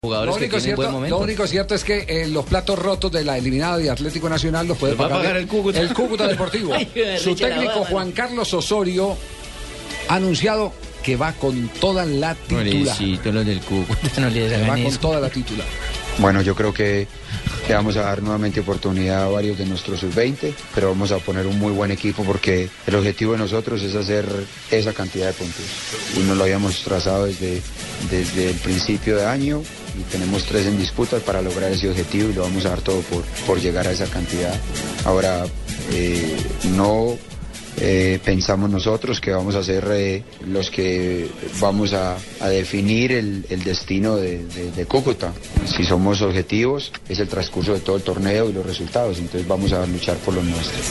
Lo Jugadores que único, buen cierto, momento. lo único cierto es que eh, los platos rotos de la eliminada de Atlético Nacional los puede Los va a pagar, pagar el Cúcuta. el Cúcuta Deportivo. Ay, Su técnico boda, Juan Carlos Osorio ha anunciado que va con toda la titular. Pobrecito, los del Cúcuta, no les Va hagan con eso. toda la titular. Bueno, yo creo que le vamos a dar nuevamente oportunidad a varios de nuestros sub-20, pero vamos a poner un muy buen equipo porque el objetivo de nosotros es hacer esa cantidad de puntos. Y nos lo habíamos trazado desde, desde el principio de año tenemos tres en disputa para lograr ese objetivo y lo vamos a dar todo por, por llegar a esa cantidad. Ahora, eh, no eh, pensamos nosotros que vamos a ser eh, los que vamos a, a definir el, el destino de, de- de Cúcuta. Si somos objetivos, es el transcurso de todo el torneo y los resultados, entonces vamos a luchar por los nuestros.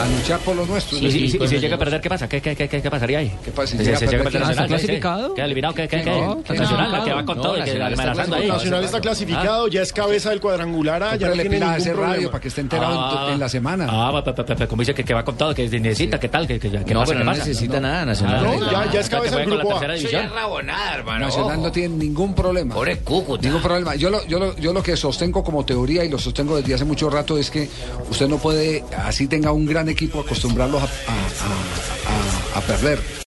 A luchar por los nuestros. Y, si- y si- y pues, si llega a perder, ¿qué pasa? ¿Qué, qué, qué, qué, qué pasaría ahí? ¿Qué pasa? Si Si llega se a a perder, sí, sí. clasificado? ¿Queda eliminado? ¿Qué, qué, qué? Que Nacional, la que va con todo que Nacional está amenazando ahí. Nacional está clasificado, ya es cabeza del cuadrangular, ah, ya no tiene a ningún ese radio para que esté enterado en Ah, la semana. Ah, como dice que, que va con todo, que necesita, ¿qué tal? ¿Qué, qué, qué No, pero ¿Qué no necesita nada, Nacional. Ah, No, ya- es que cabeza del grupo A. tercera Eso división. ya es rabonada, hermano. Nacional no tiene ningún problema. Pobre Cúcuta. Ningún problema. Yo lo, yo, lo, yo lo que sostengo como teoría y lo sostengo desde hace mucho rato es que usted no puede, así tenga un gran equipo, acostumbrarlos a perder.